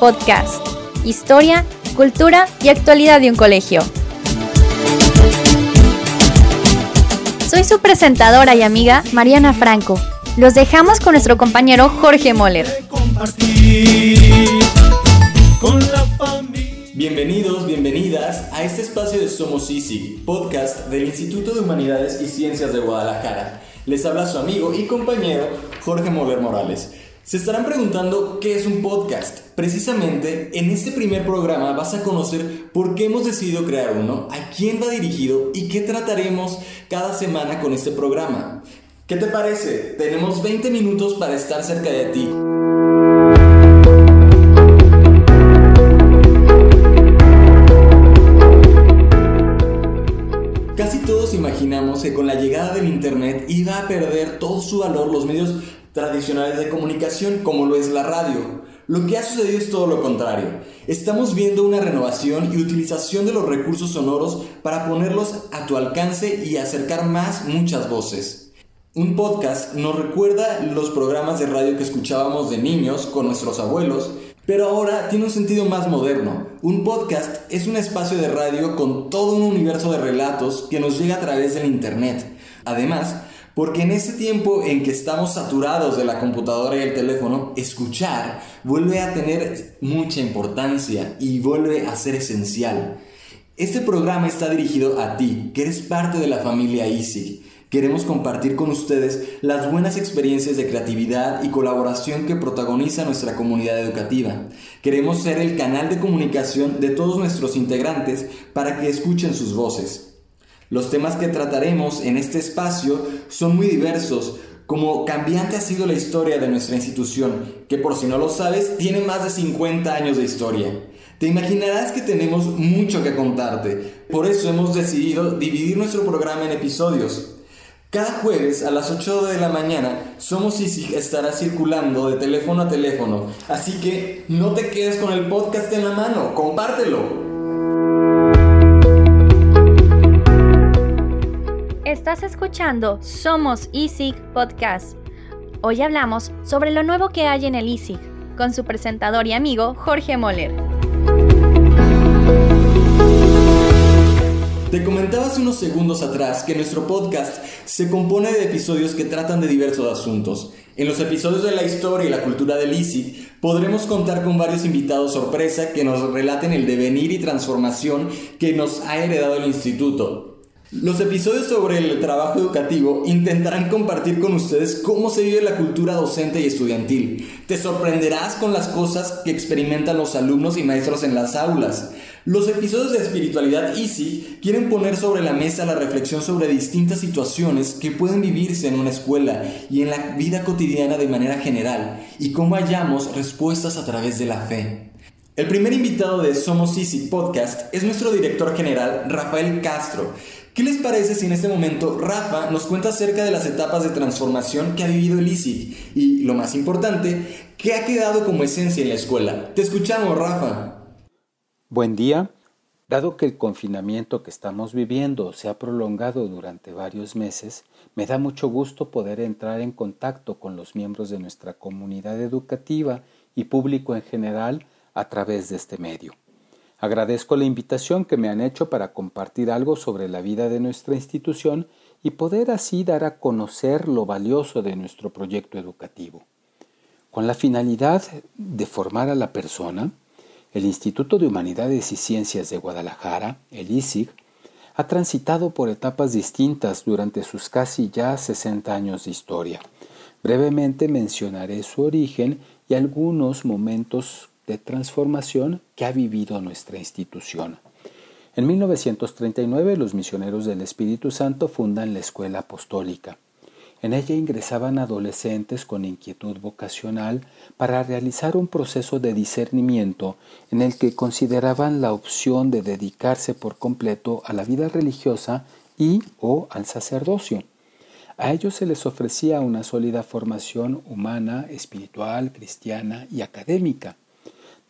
Podcast. Historia, cultura y actualidad de un colegio. Soy su presentadora y amiga Mariana Franco. Los dejamos con nuestro compañero Jorge Moller. Bienvenidos, bienvenidas a este espacio de Somos Easy, podcast del Instituto de Humanidades y Ciencias de Guadalajara. Les habla su amigo y compañero Jorge Moller Morales. Se estarán preguntando qué es un podcast. Precisamente en este primer programa vas a conocer por qué hemos decidido crear uno, a quién va dirigido y qué trataremos cada semana con este programa. ¿Qué te parece? Tenemos 20 minutos para estar cerca de ti. Casi todos imaginamos que con la llegada del Internet iba a perder todo su valor los medios tradicionales de comunicación como lo es la radio. Lo que ha sucedido es todo lo contrario. Estamos viendo una renovación y utilización de los recursos sonoros para ponerlos a tu alcance y acercar más muchas voces. Un podcast nos recuerda los programas de radio que escuchábamos de niños con nuestros abuelos pero ahora tiene un sentido más moderno. Un podcast es un espacio de radio con todo un universo de relatos que nos llega a través del Internet. Además, porque en este tiempo en que estamos saturados de la computadora y el teléfono, escuchar vuelve a tener mucha importancia y vuelve a ser esencial. Este programa está dirigido a ti, que eres parte de la familia Easy. Queremos compartir con ustedes las buenas experiencias de creatividad y colaboración que protagoniza nuestra comunidad educativa. Queremos ser el canal de comunicación de todos nuestros integrantes para que escuchen sus voces. Los temas que trataremos en este espacio son muy diversos, como cambiante ha sido la historia de nuestra institución, que por si no lo sabes, tiene más de 50 años de historia. Te imaginarás que tenemos mucho que contarte, por eso hemos decidido dividir nuestro programa en episodios. Cada jueves a las 8 de la mañana, Somos Easy estará circulando de teléfono a teléfono, así que no te quedes con el podcast en la mano, compártelo. Estás escuchando Somos Easy Podcast. Hoy hablamos sobre lo nuevo que hay en el ESIG con su presentador y amigo Jorge Moller. Te comentaba hace unos segundos atrás que nuestro podcast se compone de episodios que tratan de diversos asuntos. En los episodios de la historia y la cultura del ICI podremos contar con varios invitados sorpresa que nos relaten el devenir y transformación que nos ha heredado el instituto. Los episodios sobre el trabajo educativo intentarán compartir con ustedes cómo se vive la cultura docente y estudiantil. Te sorprenderás con las cosas que experimentan los alumnos y maestros en las aulas. Los episodios de Espiritualidad Easy quieren poner sobre la mesa la reflexión sobre distintas situaciones que pueden vivirse en una escuela y en la vida cotidiana de manera general y cómo hallamos respuestas a través de la fe. El primer invitado de Somos Easy Podcast es nuestro director general, Rafael Castro, ¿Qué les parece si en este momento Rafa nos cuenta acerca de las etapas de transformación que ha vivido el ISIC y, lo más importante, qué ha quedado como esencia en la escuela? Te escuchamos, Rafa. Buen día. Dado que el confinamiento que estamos viviendo se ha prolongado durante varios meses, me da mucho gusto poder entrar en contacto con los miembros de nuestra comunidad educativa y público en general a través de este medio. Agradezco la invitación que me han hecho para compartir algo sobre la vida de nuestra institución y poder así dar a conocer lo valioso de nuestro proyecto educativo. Con la finalidad de formar a la persona, el Instituto de Humanidades y Ciencias de Guadalajara, el ISIG, ha transitado por etapas distintas durante sus casi ya 60 años de historia. Brevemente mencionaré su origen y algunos momentos de transformación que ha vivido nuestra institución. En 1939 los misioneros del Espíritu Santo fundan la Escuela Apostólica. En ella ingresaban adolescentes con inquietud vocacional para realizar un proceso de discernimiento en el que consideraban la opción de dedicarse por completo a la vida religiosa y o al sacerdocio. A ellos se les ofrecía una sólida formación humana, espiritual, cristiana y académica.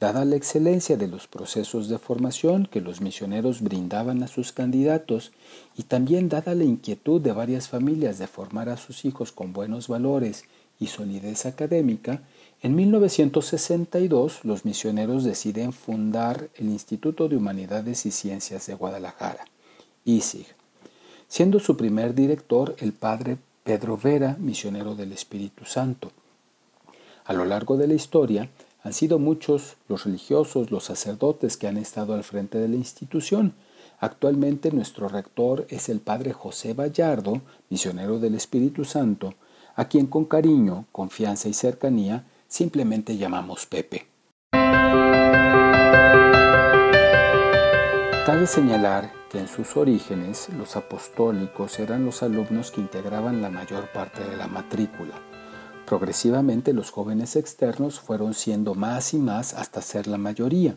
Dada la excelencia de los procesos de formación que los misioneros brindaban a sus candidatos y también dada la inquietud de varias familias de formar a sus hijos con buenos valores y solidez académica, en 1962 los misioneros deciden fundar el Instituto de Humanidades y Ciencias de Guadalajara, ISIG, siendo su primer director el padre Pedro Vera, misionero del Espíritu Santo. A lo largo de la historia han sido muchos los religiosos, los sacerdotes que han estado al frente de la institución. Actualmente nuestro rector es el padre José Vallardo, misionero del Espíritu Santo, a quien con cariño, confianza y cercanía simplemente llamamos Pepe. Cabe señalar que en sus orígenes los apostólicos eran los alumnos que integraban la mayor parte de la matrícula. Progresivamente los jóvenes externos fueron siendo más y más hasta ser la mayoría.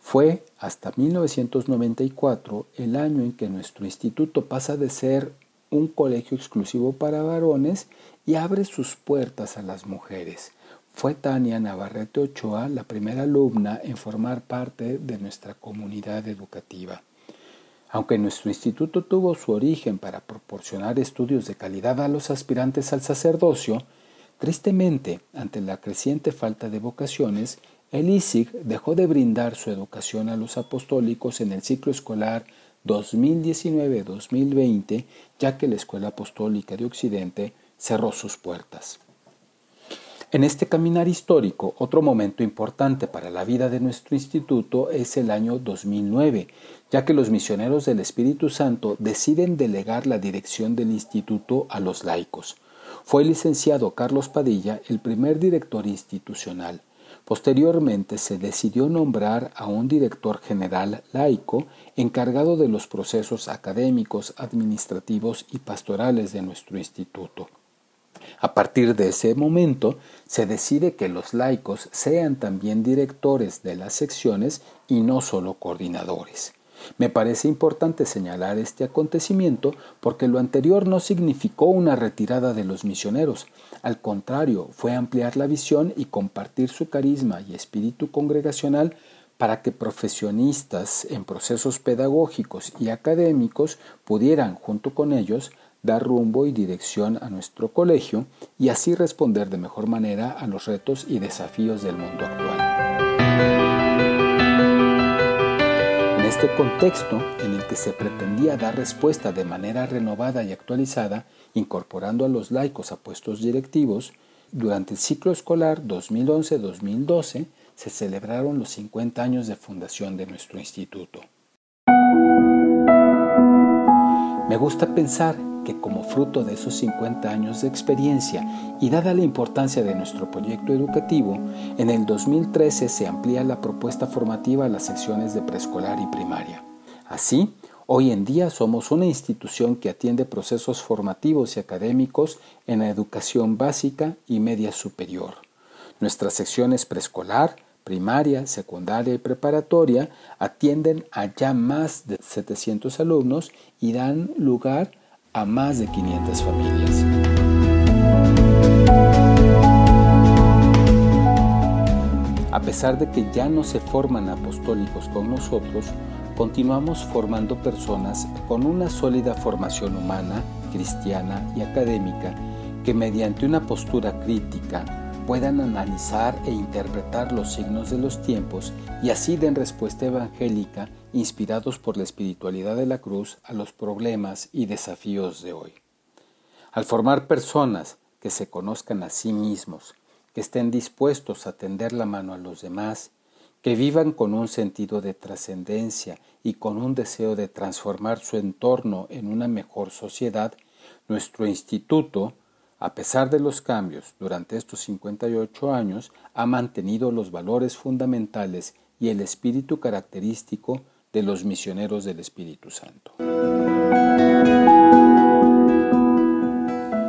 Fue hasta 1994 el año en que nuestro instituto pasa de ser un colegio exclusivo para varones y abre sus puertas a las mujeres. Fue Tania Navarrete Ochoa la primera alumna en formar parte de nuestra comunidad educativa. Aunque nuestro instituto tuvo su origen para proporcionar estudios de calidad a los aspirantes al sacerdocio, tristemente, ante la creciente falta de vocaciones, el ISIG dejó de brindar su educación a los apostólicos en el ciclo escolar 2019-2020, ya que la Escuela Apostólica de Occidente cerró sus puertas. En este caminar histórico, otro momento importante para la vida de nuestro instituto es el año 2009, ya que los misioneros del Espíritu Santo deciden delegar la dirección del instituto a los laicos. Fue el licenciado Carlos Padilla el primer director institucional. Posteriormente se decidió nombrar a un director general laico encargado de los procesos académicos, administrativos y pastorales de nuestro instituto. A partir de ese momento, se decide que los laicos sean también directores de las secciones y no solo coordinadores. Me parece importante señalar este acontecimiento porque lo anterior no significó una retirada de los misioneros, al contrario, fue ampliar la visión y compartir su carisma y espíritu congregacional para que profesionistas en procesos pedagógicos y académicos pudieran, junto con ellos, dar rumbo y dirección a nuestro colegio y así responder de mejor manera a los retos y desafíos del mundo actual. Este contexto en el que se pretendía dar respuesta de manera renovada y actualizada, incorporando a los laicos a puestos directivos, durante el ciclo escolar 2011-2012 se celebraron los 50 años de fundación de nuestro instituto. Me gusta pensar que como fruto de esos 50 años de experiencia y dada la importancia de nuestro proyecto educativo, en el 2013 se amplía la propuesta formativa a las secciones de preescolar y primaria. Así, hoy en día somos una institución que atiende procesos formativos y académicos en la educación básica y media superior. Nuestras secciones preescolar, primaria, secundaria y preparatoria atienden a ya más de 700 alumnos y dan lugar a más de 500 familias. A pesar de que ya no se forman apostólicos con nosotros, continuamos formando personas con una sólida formación humana, cristiana y académica que mediante una postura crítica puedan analizar e interpretar los signos de los tiempos y así den respuesta evangélica inspirados por la espiritualidad de la cruz a los problemas y desafíos de hoy. Al formar personas que se conozcan a sí mismos, que estén dispuestos a tender la mano a los demás, que vivan con un sentido de trascendencia y con un deseo de transformar su entorno en una mejor sociedad, nuestro instituto a pesar de los cambios durante estos 58 años, ha mantenido los valores fundamentales y el espíritu característico de los misioneros del Espíritu Santo.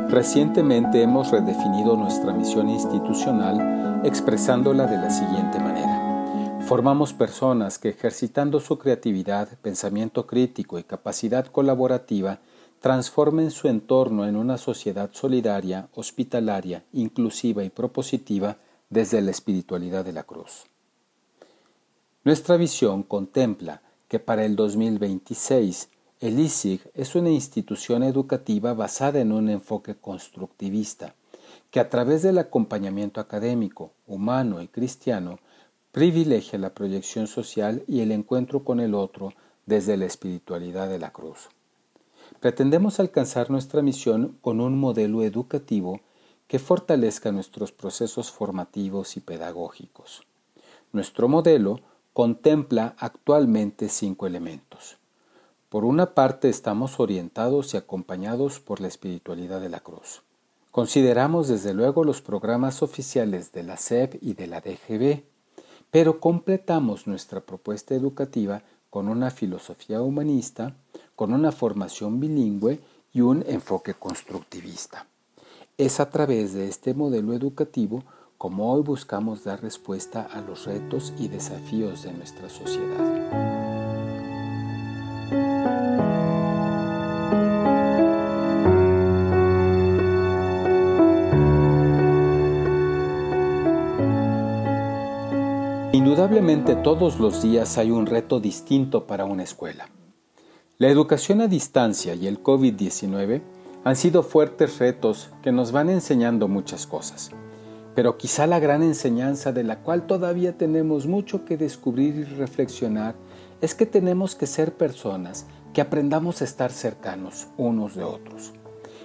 Recientemente hemos redefinido nuestra misión institucional expresándola de la siguiente manera. Formamos personas que ejercitando su creatividad, pensamiento crítico y capacidad colaborativa transformen su entorno en una sociedad solidaria, hospitalaria, inclusiva y propositiva desde la espiritualidad de la cruz. Nuestra visión contempla que para el 2026 el ISIG es una institución educativa basada en un enfoque constructivista, que a través del acompañamiento académico, humano y cristiano, privilegia la proyección social y el encuentro con el otro desde la espiritualidad de la cruz. Pretendemos alcanzar nuestra misión con un modelo educativo que fortalezca nuestros procesos formativos y pedagógicos. Nuestro modelo contempla actualmente cinco elementos. Por una parte estamos orientados y acompañados por la espiritualidad de la cruz. Consideramos desde luego los programas oficiales de la SEP y de la DGB, pero completamos nuestra propuesta educativa con una filosofía humanista, con una formación bilingüe y un enfoque constructivista. Es a través de este modelo educativo como hoy buscamos dar respuesta a los retos y desafíos de nuestra sociedad. Indudablemente todos los días hay un reto distinto para una escuela. La educación a distancia y el COVID-19 han sido fuertes retos que nos van enseñando muchas cosas, pero quizá la gran enseñanza de la cual todavía tenemos mucho que descubrir y reflexionar es que tenemos que ser personas que aprendamos a estar cercanos unos de otros,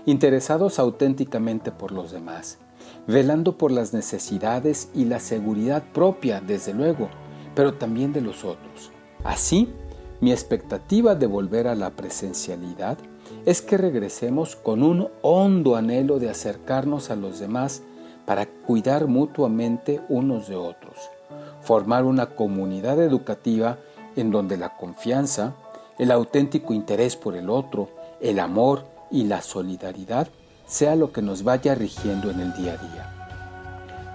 interesados auténticamente por los demás velando por las necesidades y la seguridad propia, desde luego, pero también de los otros. Así, mi expectativa de volver a la presencialidad es que regresemos con un hondo anhelo de acercarnos a los demás para cuidar mutuamente unos de otros, formar una comunidad educativa en donde la confianza, el auténtico interés por el otro, el amor y la solidaridad sea lo que nos vaya rigiendo en el día a día.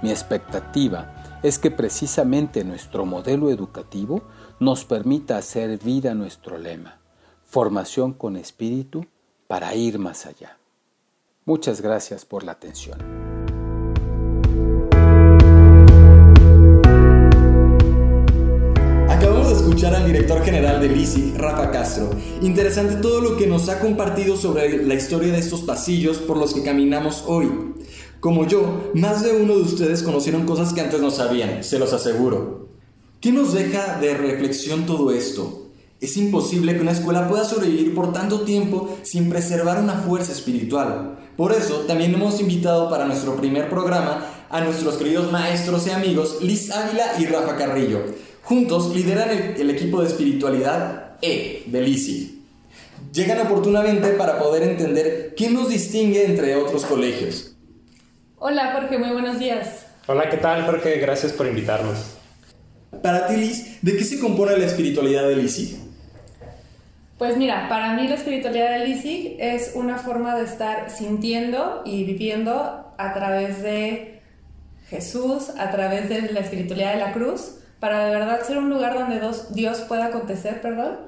Mi expectativa es que precisamente nuestro modelo educativo nos permita hacer vida nuestro lema, formación con espíritu para ir más allá. Muchas gracias por la atención. escuchar al director general de LISI, Rafa Castro. Interesante todo lo que nos ha compartido sobre la historia de estos pasillos por los que caminamos hoy. Como yo, más de uno de ustedes conocieron cosas que antes no sabían, se los aseguro. ¿Qué nos deja de reflexión todo esto? Es imposible que una escuela pueda sobrevivir por tanto tiempo sin preservar una fuerza espiritual. Por eso, también hemos invitado para nuestro primer programa a nuestros queridos maestros y amigos Liz Ávila y Rafa Carrillo Juntos lideran el, equipo de espiritualidad E del ISIG. Llegan oportunamente para poder entender qué nos distingue entre otros colegios. Hola Jorge, muy buenos días. Hola, ¿qué tal Jorge? Gracias por invitarnos. Para ti, Liz, ¿de qué se compone la espiritualidad del ISIG? Pues mira, para mí la espiritualidad del ISIG es una forma de estar sintiendo y viviendo a través de Jesús, a través de la espiritualidad de la cruz, para de verdad ser un lugar donde Dios pueda acontecer, perdón.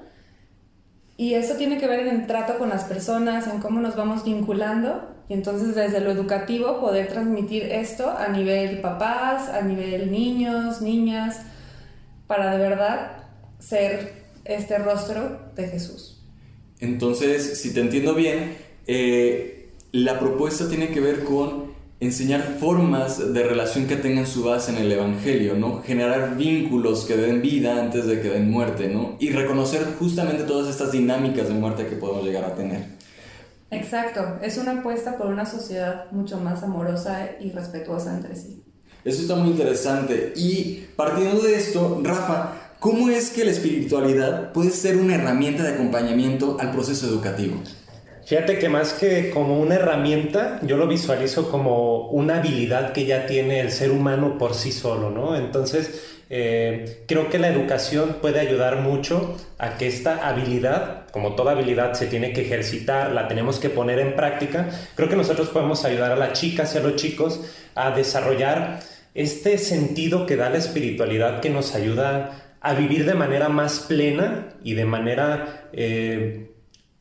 Y eso tiene que ver en el trato con las personas, en cómo nos vamos vinculando. Y entonces desde lo educativo poder transmitir esto a nivel papás, a nivel niños, niñas, para de verdad ser este rostro de Jesús. Entonces, si te entiendo bien, eh, la propuesta tiene que ver con enseñar formas de relación que tengan su base en el Evangelio, ¿no? Generar vínculos que den vida antes de que den muerte, ¿no? Y reconocer justamente todas estas dinámicas de muerte que podemos llegar a tener. Exacto, es una apuesta por una sociedad mucho más amorosa y respetuosa entre sí. Eso está muy interesante. Y partiendo de esto, Rafa, ¿cómo es que la espiritualidad puede ser una herramienta de acompañamiento al proceso educativo? Fíjate que más que como una herramienta, yo lo visualizo como una habilidad que ya tiene el ser humano por sí solo, ¿no? Entonces, eh, creo que la educación puede ayudar mucho a que esta habilidad, como toda habilidad se tiene que ejercitar, la tenemos que poner en práctica, creo que nosotros podemos ayudar a las chicas y a los chicos a desarrollar este sentido que da la espiritualidad que nos ayuda a vivir de manera más plena y de manera... Eh,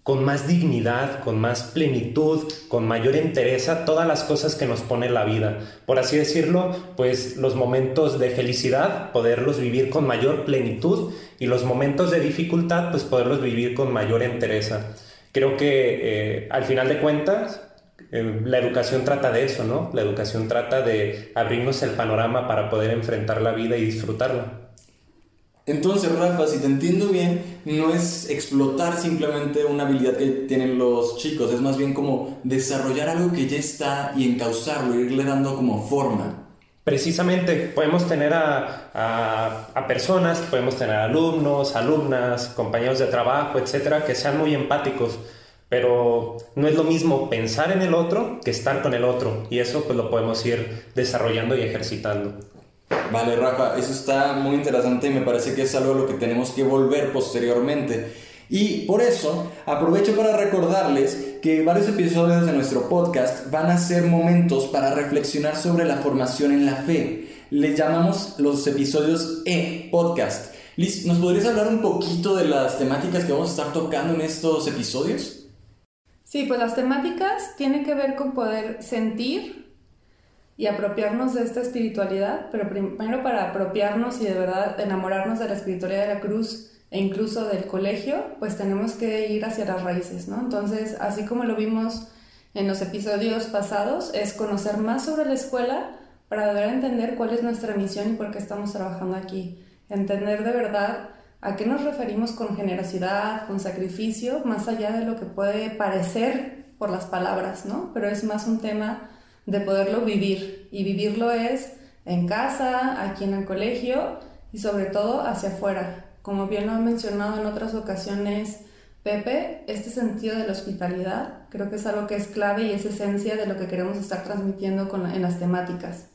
con más dignidad, con más plenitud, con mayor entereza todas las cosas que nos pone la vida. Por así decirlo, pues los momentos de felicidad, poderlos vivir con mayor plenitud y los momentos de dificultad, pues poderlos vivir con mayor entereza. Creo que eh, al final de cuentas, eh, la educación trata de eso, ¿no? La educación trata de abrirnos el panorama para poder enfrentar la vida y disfrutarla. Entonces, Rafa, si te entiendo bien, no es explotar simplemente una habilidad que tienen los chicos, es más bien como desarrollar algo que ya está y encauzarlo, irle dando como forma. Precisamente, podemos tener a, a, a, personas, podemos tener alumnos, alumnas, compañeros de trabajo, etcétera, que sean muy empáticos, pero no es lo mismo pensar en el otro que estar con el otro, y eso pues lo podemos ir desarrollando y ejercitando. Vale, Rafa, eso está muy interesante y me parece que es algo a lo que tenemos que volver posteriormente. Y por eso aprovecho para recordarles que varios episodios de nuestro podcast van a ser momentos para reflexionar sobre la formación en la fe. Les llamamos los episodios E-Podcast. Liz, ¿nos podrías hablar un poquito de las temáticas que vamos a estar tocando en estos episodios? Sí, pues las temáticas tienen que ver con poder sentir y apropiarnos de esta espiritualidad, pero primero para apropiarnos y de verdad enamorarnos de la espiritualidad de la cruz e incluso del colegio, pues tenemos que ir hacia las raíces, ¿no? Entonces, así como lo vimos en los episodios pasados, es conocer más sobre la escuela para poder entender cuál es nuestra misión y por qué estamos trabajando aquí. Entender de verdad a qué nos referimos con generosidad, con sacrificio, más allá de lo que puede parecer por las palabras, ¿no? Pero es más un tema de poderlo vivir. Y vivirlo es en casa, aquí en el colegio y sobre todo hacia afuera, como bien lo ha mencionado en otras ocasiones Pepe, este sentido de la hospitalidad creo que es algo que es clave y es esencia de lo que queremos estar transmitiendo con en las temáticas.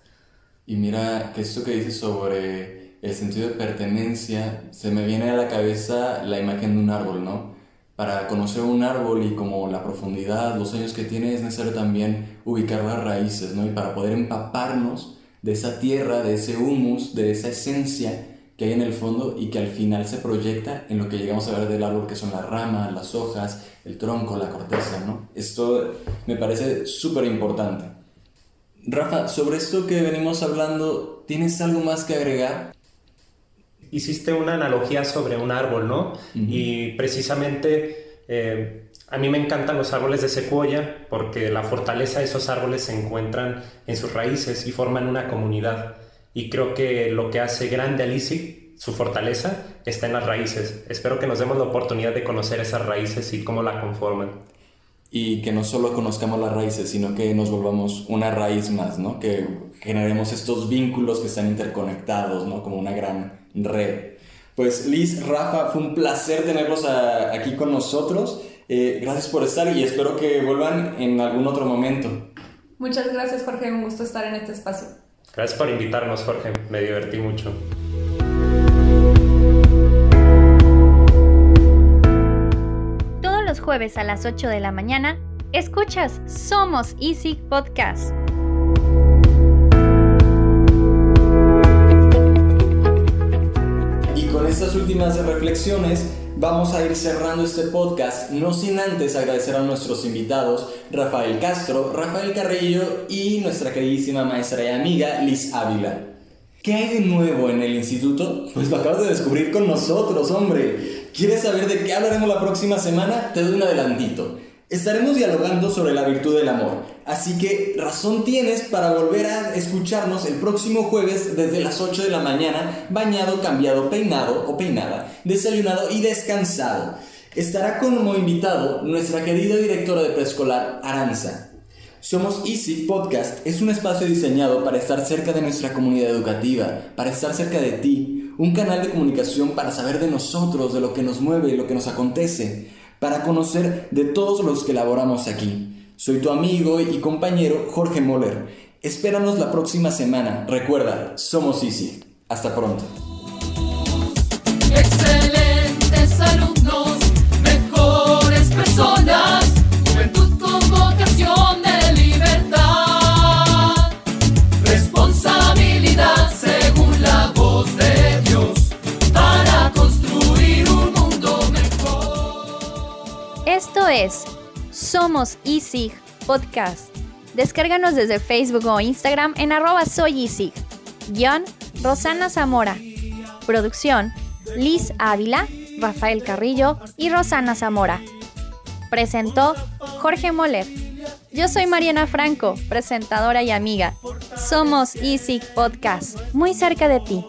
Y mira que esto que dices sobre el sentido de pertenencia, se me viene a la cabeza la imagen de un árbol, ¿no? Para conocer un árbol y como la profundidad, los años que tiene, es necesario también ubicar las raíces, ¿no? Y para poder empaparnos de esa tierra, de ese humus, de esa esencia, que hay en el fondo y que al final se proyecta en lo que llegamos a ver del árbol, que son las ramas, las hojas, el tronco, la corteza, ¿no? Esto me parece súper importante. Rafa, sobre esto que venimos hablando, ¿tienes algo más que agregar? Hiciste una analogía sobre un árbol, ¿no? Y precisamente eh, a mí me encantan los árboles de secuoya porque la fortaleza de esos árboles se encuentran en sus raíces y forman una comunidad. Y creo que lo que hace grande a Lisi, su fortaleza, está en las raíces. Espero que nos demos la oportunidad de conocer esas raíces y cómo la conforman. Y que no solo conozcamos las raíces, sino que nos volvamos una raíz más, ¿no? Que generemos estos vínculos que están interconectados, ¿no? Como una gran red. Pues Liz, Rafa, fue un placer tenerlos aquí con nosotros. Eh, gracias por estar y espero que vuelvan en algún otro momento. Muchas gracias, Jorge. Un gusto estar en este espacio. Gracias por invitarnos, Jorge. Me divertí mucho. Todos los jueves a las 8 de la mañana, escuchas Somos Easy Podcast. Estas últimas reflexiones, vamos a ir cerrando este podcast, no sin antes agradecer a nuestros invitados, Rafael Castro, Rafael Carrillo y nuestra queridísima maestra y amiga Liz Ávila. ¿Qué hay de nuevo en el instituto? Pues lo acabas de descubrir con nosotros, hombre. ¿Quieres saber de qué hablaremos la próxima semana? Te doy un adelantito. Estaremos dialogando sobre la virtud del amor, así que razón tienes para volver a escucharnos el próximo jueves desde las 8 de la mañana, bañado, cambiado, peinado o peinada, desayunado y descansado. Estará como invitado nuestra querida directora de preescolar, Aranza. Somos Easy Podcast es un espacio diseñado para estar cerca de nuestra comunidad educativa, para estar cerca de ti, un canal de comunicación para saber de nosotros, de lo que nos mueve y lo que nos acontece para conocer de todos los que laboramos aquí. Soy tu amigo y compañero Jorge Moller. Espéranos la próxima semana. Recuerda, somos Easy. Hasta pronto. Excelentes alumnos, mejores personas, Esto es Somos Easy Podcast. Descárganos desde Facebook o Instagram en arroba soy Guión Rosana Zamora. Producción Liz Ávila, Rafael Carrillo y Rosana Zamora. Presentó Jorge Moller. Yo soy Mariana Franco, presentadora y amiga. Somos Easy Podcast, muy cerca de ti.